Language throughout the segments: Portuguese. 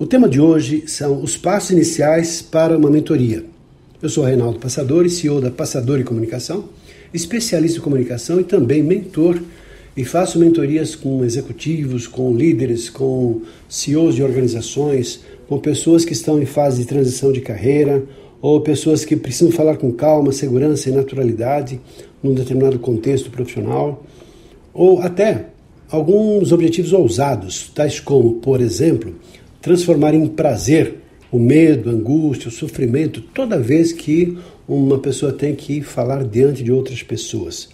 O tema de hoje são os passos iniciais para uma mentoria. Eu sou Reinaldo Passadori, CEO da Passadori Comunicação, especialista em comunicação e também mentor e faço mentorias com executivos, com líderes, com CEOs de organizações, com pessoas que estão em fase de transição de carreira ou pessoas que precisam falar com calma, segurança e naturalidade num determinado contexto profissional, ou até alguns objetivos ousados, tais como, por exemplo, transformar em prazer o medo, a angústia, o sofrimento, toda vez que uma pessoa tem que falar diante de outras pessoas.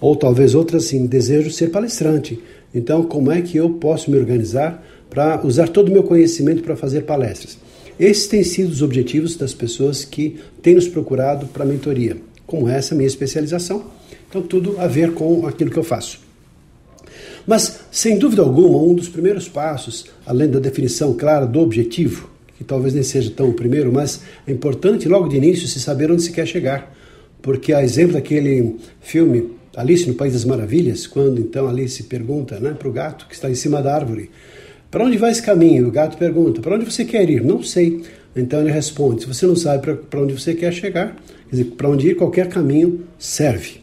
Ou talvez outras assim, desejo ser palestrante. Então, como é que eu posso me organizar para usar todo o meu conhecimento para fazer palestras? Esses têm sido os objetivos das pessoas que têm nos procurado para mentoria, como essa minha especialização. Então, tudo a ver com aquilo que eu faço. Mas, sem dúvida alguma, um dos primeiros passos, além da definição clara do objetivo, que talvez nem seja tão o primeiro, mas é importante logo de início se saber onde se quer chegar. Porque, a exemplo daquele filme Alice no País das Maravilhas, quando então Alice pergunta né, para o gato que está em cima da árvore: Para onde vai esse caminho? O gato pergunta: Para onde você quer ir? Não sei. Então ele responde: Se você não sabe para onde você quer chegar, quer dizer, para onde ir, qualquer caminho serve.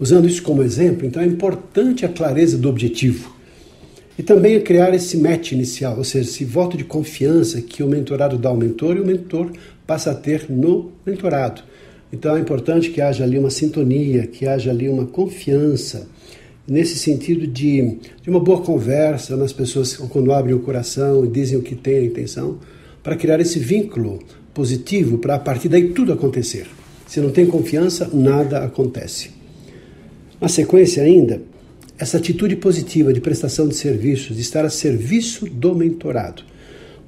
Usando isso como exemplo, então é importante a clareza do objetivo. E também é criar esse match inicial, ou seja, esse voto de confiança que o mentorado dá ao mentor e o mentor passa a ter no mentorado. Então é importante que haja ali uma sintonia, que haja ali uma confiança, nesse sentido de, de uma boa conversa nas pessoas quando abrem o coração e dizem o que têm a intenção, para criar esse vínculo positivo, para a partir daí tudo acontecer. Se não tem confiança, nada acontece. Na sequência, ainda, essa atitude positiva de prestação de serviços, de estar a serviço do mentorado.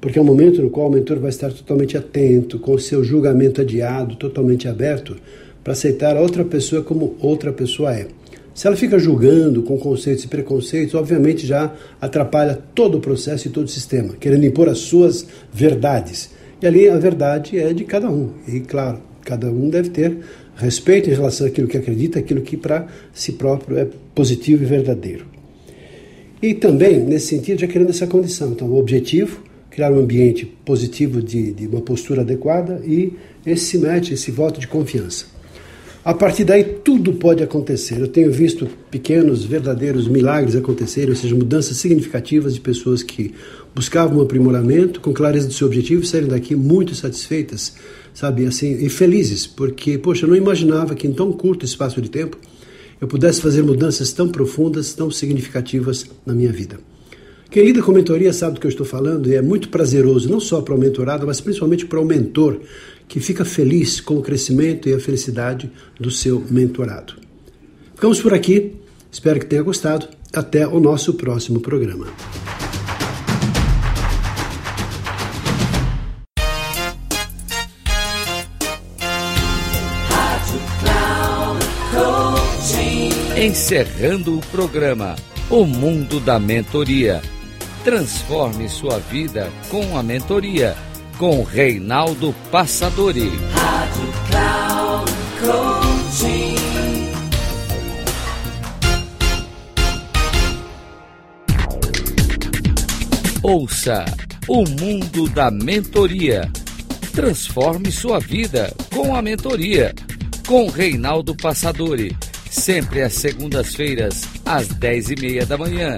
Porque é um momento no qual o mentor vai estar totalmente atento, com o seu julgamento adiado, totalmente aberto, para aceitar a outra pessoa como outra pessoa é. Se ela fica julgando com conceitos e preconceitos, obviamente já atrapalha todo o processo e todo o sistema, querendo impor as suas verdades. E ali a verdade é de cada um. E claro, cada um deve ter respeito em relação àquilo que acredita, aquilo que para si próprio é positivo e verdadeiro. E também, nesse sentido, já querendo essa condição. Então, o objetivo, criar um ambiente positivo de, de uma postura adequada e esse match, esse voto de confiança. A partir daí, tudo pode acontecer. Eu tenho visto pequenos, verdadeiros milagres acontecerem, ou seja, mudanças significativas de pessoas que buscavam um aprimoramento com clareza do seu objetivo saíram daqui muito satisfeitas sabe, assim, e felizes, porque, poxa, eu não imaginava que em tão curto espaço de tempo eu pudesse fazer mudanças tão profundas, tão significativas na minha vida. Quem lida com mentoria sabe do que eu estou falando e é muito prazeroso, não só para o mentorado, mas principalmente para o mentor, que fica feliz com o crescimento e a felicidade do seu mentorado. Ficamos por aqui, espero que tenha gostado. Até o nosso próximo programa. Encerrando o programa O Mundo da Mentoria. Transforme sua vida com a mentoria com Reinaldo Passadori. Rádio Cloud Coaching. Ouça o mundo da mentoria. Transforme sua vida com a mentoria com Reinaldo Passadori sempre às segundas-feiras, às 10h30 da manhã,